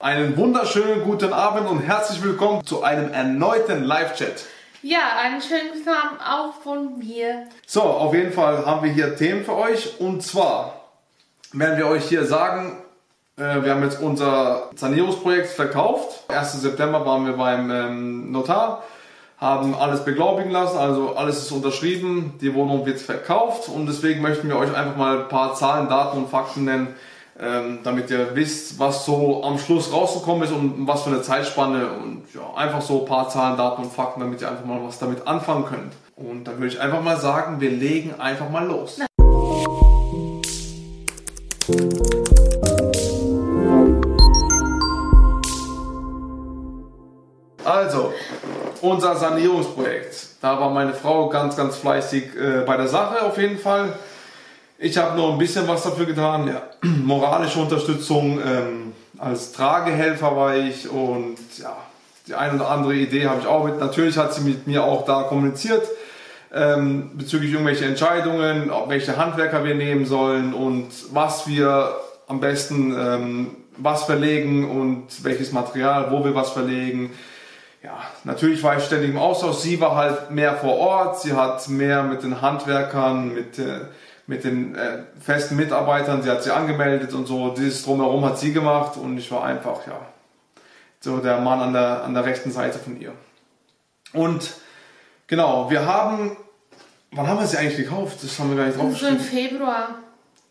Einen wunderschönen guten Abend und herzlich willkommen zu einem erneuten Live-Chat. Ja, einen schönen guten Abend auch von mir. So, auf jeden Fall haben wir hier Themen für euch und zwar werden wir euch hier sagen, äh, wir haben jetzt unser Sanierungsprojekt verkauft. 1. September waren wir beim ähm, Notar, haben alles beglaubigen lassen, also alles ist unterschrieben, die Wohnung wird verkauft und deswegen möchten wir euch einfach mal ein paar Zahlen, Daten und Fakten nennen, ähm, damit ihr wisst, was so am Schluss rausgekommen ist und was für eine Zeitspanne und ja, einfach so ein paar Zahlen, Daten und Fakten, damit ihr einfach mal was damit anfangen könnt. Und dann würde ich einfach mal sagen, wir legen einfach mal los. Also, unser Sanierungsprojekt. Da war meine Frau ganz, ganz fleißig äh, bei der Sache auf jeden Fall. Ich habe noch ein bisschen was dafür getan. Ja. Moralische Unterstützung, ähm, als Tragehelfer war ich und ja, die eine oder andere Idee habe ich auch mit. Natürlich hat sie mit mir auch da kommuniziert ähm, bezüglich irgendwelche Entscheidungen, ob welche Handwerker wir nehmen sollen und was wir am besten ähm, was verlegen und welches Material, wo wir was verlegen. Ja, natürlich war ich ständig im Austausch. Sie war halt mehr vor Ort. Sie hat mehr mit den Handwerkern, mit äh, mit den äh, festen Mitarbeitern, sie hat sie angemeldet und so, dieses drumherum hat sie gemacht und ich war einfach, ja, so der Mann an der, an der rechten Seite von ihr. Und genau, wir haben, wann haben wir sie eigentlich gekauft? Das haben wir gar nicht drauf. So im Februar.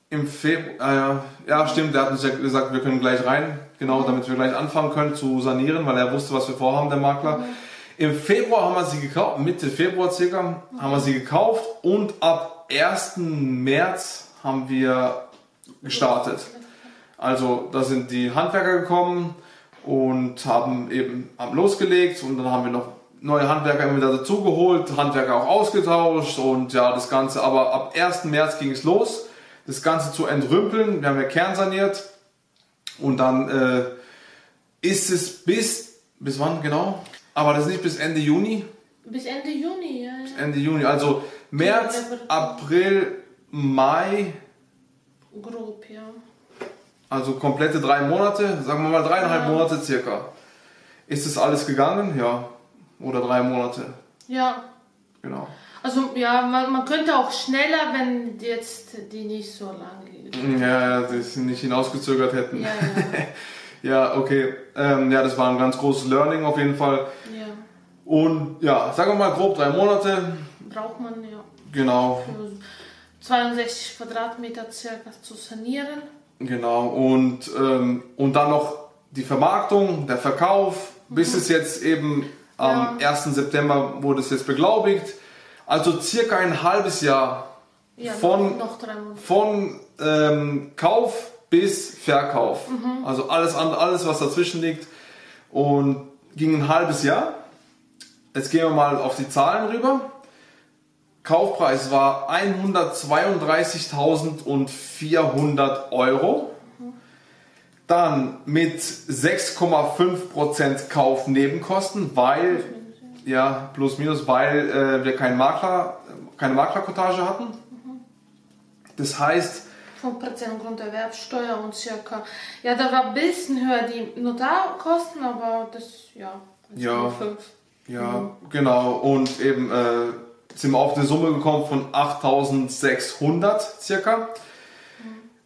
Im Februar, äh, ja stimmt, der hat uns ja gesagt, wir können gleich rein, genau, damit wir gleich anfangen können zu sanieren, weil er wusste, was wir vorhaben, der Makler. Mhm. Im Februar haben wir sie gekauft, Mitte Februar circa, mhm. haben wir sie gekauft und ab 1. März haben wir gestartet. Also da sind die Handwerker gekommen und haben eben haben losgelegt und dann haben wir noch neue Handwerker immer wieder dazugeholt, Handwerker auch ausgetauscht und ja, das Ganze. Aber ab 1. März ging es los, das Ganze zu entrümpeln. Wir haben ja kernsaniert und dann äh, ist es bis, bis wann genau? Aber das ist nicht bis Ende Juni. Bis Ende Juni, ja. Bis Ende Juni, also März, April, Mai. Grob, ja. Also komplette drei Monate, sagen wir mal dreieinhalb ja. Monate circa. Ist das alles gegangen? Ja. Oder drei Monate? Ja. Genau. Also ja, man, man könnte auch schneller, wenn jetzt die nicht so lange. Ja, ja, sie nicht hinausgezögert hätten. Ja, ja. ja okay. Ähm, ja, das war ein ganz großes Learning auf jeden Fall. Ja. Und ja, sagen wir mal grob drei Monate. Braucht man. Genau. Für 62 Quadratmeter circa zu sanieren. Genau. Und, ähm, und dann noch die Vermarktung, der Verkauf, mhm. bis es jetzt eben am ja. 1. September wurde es jetzt beglaubigt. Also circa ein halbes Jahr ja, von, von ähm, Kauf bis Verkauf. Mhm. Also alles, alles, was dazwischen liegt. Und ging ein halbes Jahr. Jetzt gehen wir mal auf die Zahlen rüber. Kaufpreis war 132.400 Euro. Dann mit 6,5% Kaufnebenkosten, weil, ja, plus minus, weil äh, wir keinen Makler, keine Maklerkotage hatten. Das heißt, 5% Grunderwerbsteuer und circa. Ja, da war ein bisschen höher die Notarkosten, aber das, ja, ja. 5. Ja, mhm. genau. Und eben äh, sind wir auf eine Summe gekommen von 8600 circa.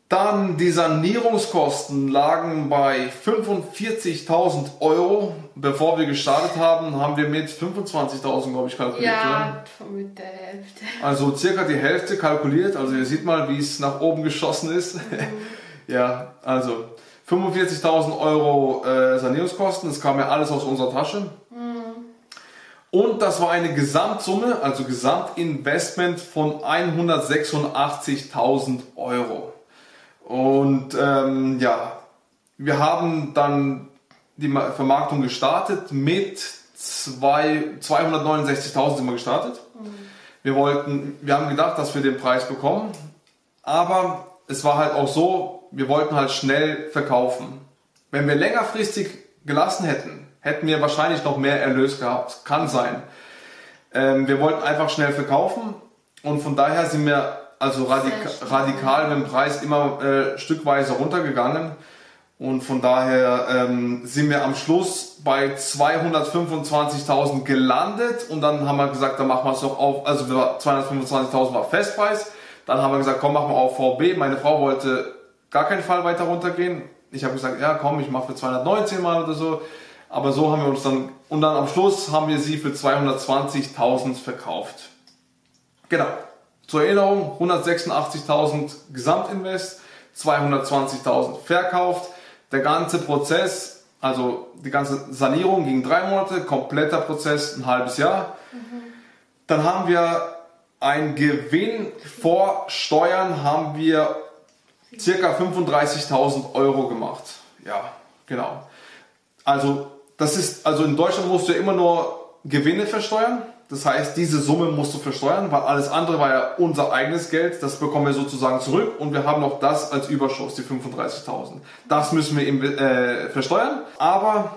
Dann die Sanierungskosten lagen bei 45.000 Euro. Bevor wir gestartet haben, haben wir mit 25.000, glaube ich, kalkuliert. Ja, mit der Hälfte. Also circa die Hälfte kalkuliert. Also ihr seht mal, wie es nach oben geschossen ist. Mhm. ja, also 45.000 Euro äh, Sanierungskosten. Das kam ja alles aus unserer Tasche. Und das war eine Gesamtsumme, also Gesamtinvestment von 186.000 Euro. Und ähm, ja, wir haben dann die Vermarktung gestartet mit 269.000 sind wir gestartet. Mhm. Wir wollten, wir haben gedacht, dass wir den Preis bekommen, aber es war halt auch so, wir wollten halt schnell verkaufen. Wenn wir längerfristig gelassen hätten, hätten wir wahrscheinlich noch mehr Erlös gehabt. Kann sein. Ähm, wir wollten einfach schnell verkaufen und von daher sind wir also radika radikal mit dem Preis immer äh, stückweise runtergegangen. Und von daher ähm, sind wir am Schluss bei 225.000 gelandet und dann haben wir gesagt, dann machen wir es noch auf, also 225.000 war Festpreis. Dann haben wir gesagt, komm, machen wir auf VB. Meine Frau wollte gar keinen Fall weiter runtergehen. Ich habe gesagt, ja komm, ich mache für 219 mal oder so. Aber so haben wir uns dann, und dann am Schluss haben wir sie für 220.000 verkauft. Genau. Zur Erinnerung, 186.000 Gesamtinvest, 220.000 verkauft. Der ganze Prozess, also die ganze Sanierung ging drei Monate, kompletter Prozess ein halbes Jahr. Mhm. Dann haben wir einen Gewinn vor Steuern haben wir circa 35.000 Euro gemacht. Ja, genau. Also das ist, also in Deutschland musst du ja immer nur Gewinne versteuern. Das heißt, diese Summe musst du versteuern, weil alles andere war ja unser eigenes Geld. Das bekommen wir sozusagen zurück und wir haben noch das als Überschuss, die 35.000. Das müssen wir eben äh, versteuern. Aber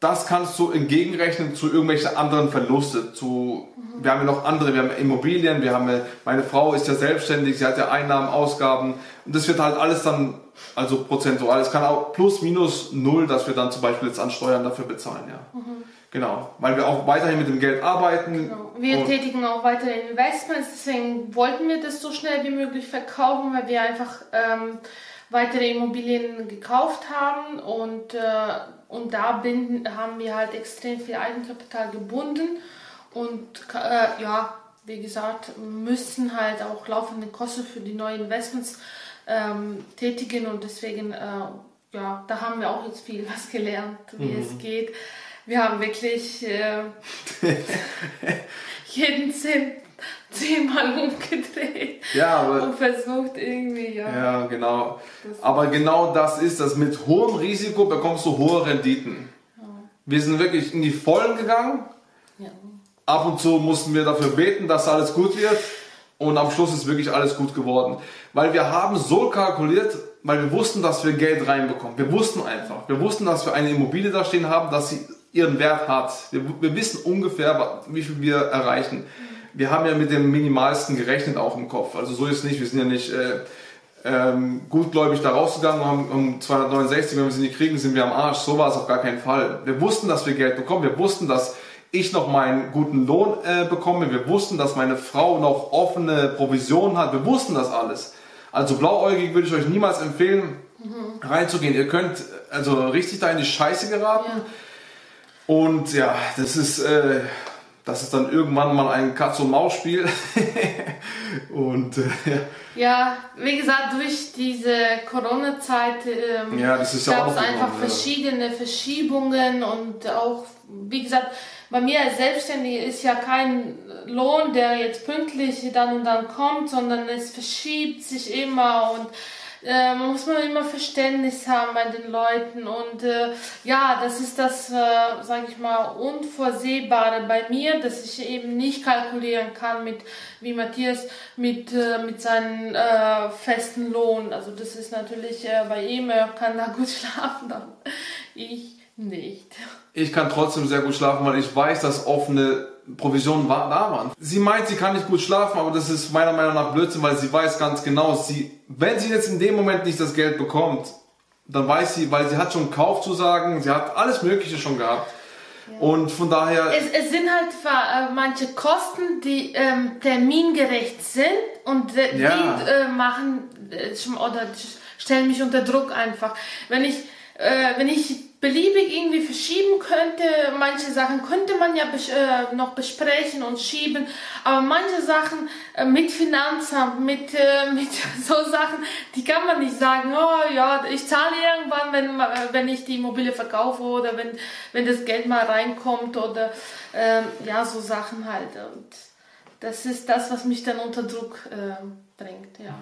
das kannst du entgegenrechnen zu irgendwelchen anderen Verluste. Zu. Wir haben ja noch andere, wir haben Immobilien, wir haben, meine Frau ist ja selbstständig, sie hat ja Einnahmen, Ausgaben und das wird halt alles dann, also prozentual, es kann auch plus minus null, dass wir dann zum Beispiel jetzt an Steuern dafür bezahlen, ja. Mhm. Genau, weil wir auch weiterhin mit dem Geld arbeiten. Genau. Wir tätigen auch weitere Investments, deswegen wollten wir das so schnell wie möglich verkaufen, weil wir einfach ähm, weitere Immobilien gekauft haben und, äh, und da binden, haben wir halt extrem viel Eigenkapital gebunden und äh, ja, wie gesagt, müssen halt auch laufende Kosten für die neuen Investments ähm, tätigen und deswegen, äh, ja, da haben wir auch jetzt viel was gelernt, wie mhm. es geht wir haben wirklich äh, jeden Cent zehnmal umgedreht ja, aber, und versucht irgendwie, ja. Ja, genau. Aber genau das ist das. Mit hohem Risiko bekommst du hohe Renditen. Ja. Wir sind wirklich in die Vollen gegangen. Ja. Ab und zu mussten wir dafür beten, dass alles gut wird. Und am Schluss ist wirklich alles gut geworden. Weil wir haben so kalkuliert, weil wir wussten, dass wir Geld reinbekommen. Wir wussten einfach. Wir wussten, dass wir eine Immobilie da stehen haben, dass sie ihren Wert hat. Wir, wir wissen ungefähr, wie viel wir erreichen. Wir haben ja mit dem Minimalsten gerechnet auch im Kopf. Also so ist es nicht. Wir sind ja nicht äh, ähm, gutgläubig da rausgegangen und haben um 269, wenn wir sie nicht kriegen, sind wir am Arsch. So war es auf gar keinen Fall. Wir wussten, dass wir Geld bekommen. Wir wussten, dass ich noch meinen guten Lohn äh, bekomme. Wir wussten, dass meine Frau noch offene Provision hat. Wir wussten das alles. Also blauäugig würde ich euch niemals empfehlen, mhm. reinzugehen. Ihr könnt also richtig da in die Scheiße geraten. Ja und ja, das ist, äh, das ist dann irgendwann mal ein Katz-und-Maus-Spiel. und äh, ja. wie gesagt, durch diese Corona-Zeit ähm, ja, gab es einfach verschiedene Verschiebungen und auch, wie gesagt, bei mir als Selbstständige ist ja kein Lohn, der jetzt pünktlich dann und dann kommt, sondern es verschiebt sich immer und äh, muss man immer Verständnis haben bei den Leuten und äh, ja, das ist das, äh, sage ich mal, Unvorsehbare bei mir, dass ich eben nicht kalkulieren kann mit, wie Matthias, mit, äh, mit seinem äh, festen Lohn. Also das ist natürlich äh, bei ihm, er kann da gut schlafen, dann ich nicht. Ich kann trotzdem sehr gut schlafen, weil ich weiß, dass offene Provisionen da waren. Sie meint, sie kann nicht gut schlafen, aber das ist meiner Meinung nach Blödsinn, weil sie weiß ganz genau, sie, wenn sie jetzt in dem Moment nicht das Geld bekommt, dann weiß sie, weil sie hat schon Kaufzusagen, sie hat alles Mögliche schon gehabt. Ja. Und von daher. Es, es sind halt äh, manche Kosten, die ähm, termingerecht sind und äh, ja. die äh, machen äh, oder stellen mich unter Druck einfach. Wenn ich, äh, wenn ich beliebig irgendwie verschieben könnte. Manche Sachen könnte man ja bes äh, noch besprechen und schieben, aber manche Sachen äh, mit Finanzamt, mit, äh, mit so Sachen, die kann man nicht sagen, oh ja, ich zahle irgendwann, wenn, äh, wenn ich die Immobilie verkaufe oder wenn, wenn das Geld mal reinkommt oder ähm, ja, so Sachen halt. Und das ist das, was mich dann unter Druck äh, bringt, ja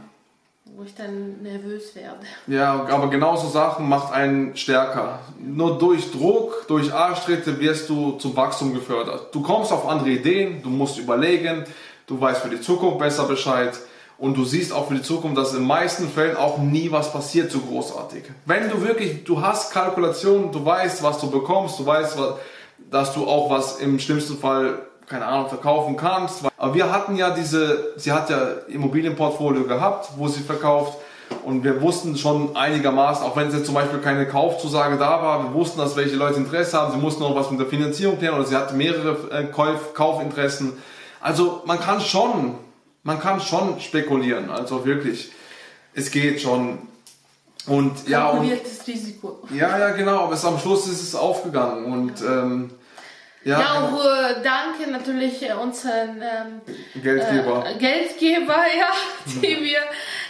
wo ich dann nervös werde. Ja, aber genauso Sachen macht einen stärker. Nur durch Druck, durch Arschtritte wirst du zum Wachstum gefördert. Du kommst auf andere Ideen, du musst überlegen, du weißt für die Zukunft besser Bescheid und du siehst auch für die Zukunft, dass in meisten Fällen auch nie was passiert so großartig. Wenn du wirklich, du hast Kalkulationen, du weißt, was du bekommst, du weißt, dass du auch was im schlimmsten Fall keine Ahnung, verkaufen kannst. Aber wir hatten ja diese, sie hat ja Immobilienportfolio gehabt, wo sie verkauft. Und wir wussten schon einigermaßen, auch wenn es jetzt zum Beispiel keine Kaufzusage da war, wir wussten, dass welche Leute Interesse haben. Sie mussten noch was mit der Finanzierung klären oder sie hatten mehrere äh, Kauf, Kaufinteressen. Also man kann schon, man kann schon spekulieren. Also wirklich, es geht schon. Und ja, und, Risiko. Ja, ja, genau. Aber es, am Schluss ist es aufgegangen und ähm, ja, ja auch äh, danke natürlich äh, unseren ähm, Geldgeber. Äh, Geldgeber, ja, die wir,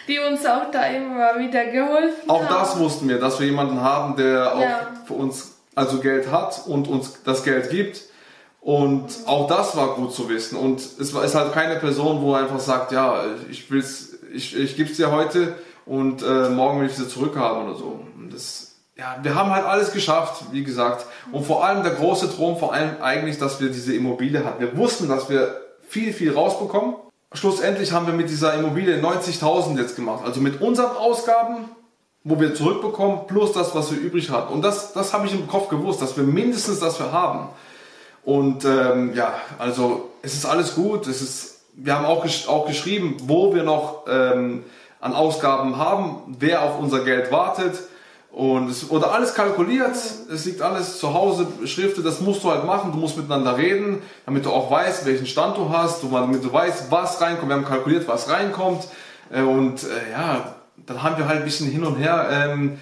die uns auch da immer wieder geholfen auch haben. Auch das wussten wir, dass wir jemanden haben, der auch für uns also Geld hat und uns das Geld gibt. Und mhm. auch das war gut zu wissen. Und es war ist halt keine Person, wo einfach sagt, ja, ich will's, ich, ich gebe es dir heute und äh, morgen will ich sie zurückhaben oder so. Das ja, wir haben halt alles geschafft, wie gesagt. Und vor allem der große Traum, vor allem eigentlich, dass wir diese Immobilie hatten. Wir wussten, dass wir viel, viel rausbekommen. Schlussendlich haben wir mit dieser Immobilie 90.000 jetzt gemacht. Also mit unseren Ausgaben, wo wir zurückbekommen, plus das, was wir übrig hatten. Und das, das habe ich im Kopf gewusst, dass wir mindestens das wir haben. Und ähm, ja, also es ist alles gut. Es ist, wir haben auch, gesch auch geschrieben, wo wir noch ähm, an Ausgaben haben, wer auf unser Geld wartet und es wurde alles kalkuliert, es liegt alles zu Hause beschriftet, das musst du halt machen, du musst miteinander reden, damit du auch weißt, welchen Stand du hast, damit du weißt, was reinkommt. Wir haben kalkuliert, was reinkommt. Äh, und äh, ja, dann haben wir halt ein bisschen hin und her ähm,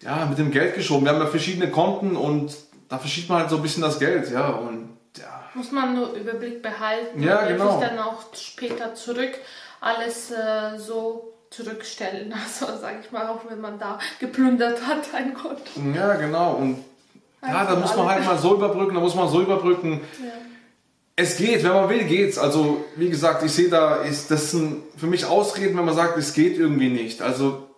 ja, mit dem Geld geschoben. Wir haben ja verschiedene Konten und da verschiebt man halt so ein bisschen das Geld, ja. Und, ja. Muss man nur Überblick behalten ja, genau. dann auch später zurück alles äh, so zurückstellen. Also sage ich mal, auch wenn man da geplündert hat, ein Gott. Ja, genau. Und ja, da muss man halt mal so überbrücken, da muss man so überbrücken. Ja. Es geht, wenn man will, geht's. Also, wie gesagt, ich sehe da, ist das ein, für mich Ausreden, wenn man sagt, es geht irgendwie nicht. Also,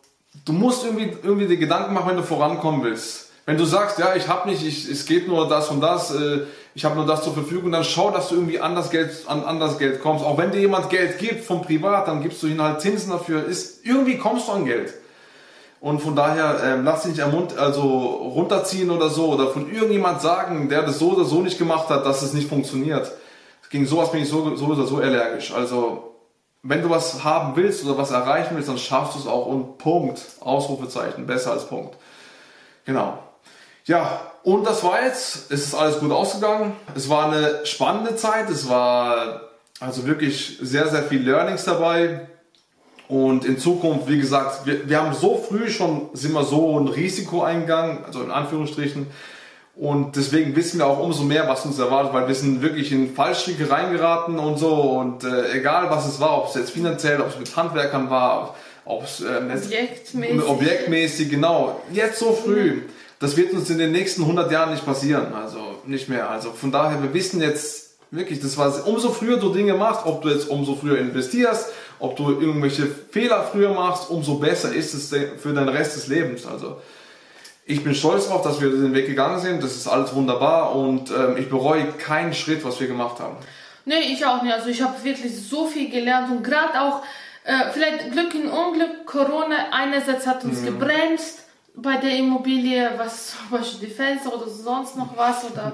du musst irgendwie, irgendwie die Gedanken machen, wenn du vorankommen willst. Wenn du sagst, ja, ich habe nicht, ich, es geht nur das und das, äh, ich habe nur das zur Verfügung, dann schau, dass du irgendwie an das Geld, an, an das Geld kommst. Auch wenn dir jemand Geld gibt vom Privat, dann gibst du ihm halt Zinsen dafür. Ist, irgendwie kommst du an Geld. Und von daher äh, lass dich nicht ermunt, also runterziehen oder so oder von irgendjemand sagen, der das so oder so nicht gemacht hat, dass es nicht funktioniert. Gegen sowas bin ich so, so oder so allergisch. Also wenn du was haben willst oder was erreichen willst, dann schaffst du es auch und Punkt. Ausrufezeichen, besser als Punkt. Genau. Ja, und das war jetzt, es ist alles gut ausgegangen. Es war eine spannende Zeit, es war also wirklich sehr, sehr viel Learnings dabei. Und in Zukunft, wie gesagt, wir, wir haben so früh schon, sind wir so ein Risiko eingegangen, also in Anführungsstrichen. Und deswegen wissen wir auch umso mehr, was uns erwartet, weil wir sind wirklich in Fallstricke reingeraten und so. Und äh, egal was es war, ob es jetzt finanziell, ob es mit Handwerkern war, ob es äh, objektmäßig. objektmäßig, genau. Jetzt so früh. Das wird uns in den nächsten 100 Jahren nicht passieren, also nicht mehr. Also von daher, wir wissen jetzt wirklich, das war umso früher du Dinge machst, ob du jetzt umso früher investierst, ob du irgendwelche Fehler früher machst, umso besser ist es für den Rest des Lebens. Also ich bin stolz darauf, dass wir den Weg gegangen sind. Das ist alles wunderbar und ähm, ich bereue keinen Schritt, was wir gemacht haben. Nee, ich auch nicht. Also ich habe wirklich so viel gelernt und gerade auch äh, vielleicht Glück in Unglück, Corona einerseits hat uns mhm. gebremst bei der Immobilie, was zum Beispiel die Fenster oder sonst noch was oder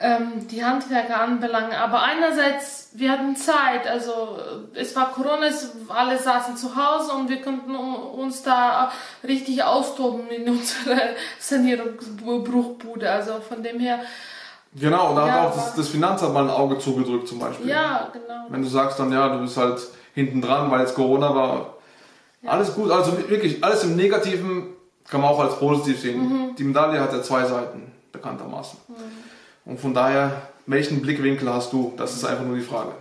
ähm, die Handwerker anbelangt. Aber einerseits, wir hatten Zeit, also es war Corona, es, alle saßen zu Hause und wir konnten uns da richtig austoben in unserer Sanierungsbruchbude. Also von dem her. Genau, da ja, hat auch das, das Finanzamt mal ein Auge zugedrückt zum Beispiel. Ja, genau. Wenn du sagst dann, ja, du bist halt hinten dran, weil jetzt Corona war. Ja. Alles gut, also wirklich alles im Negativen kann man auch als positiv sehen. Mhm. Die Medaille hat ja zwei Seiten, bekanntermaßen. Mhm. Und von daher, welchen Blickwinkel hast du? Das ist einfach nur die Frage.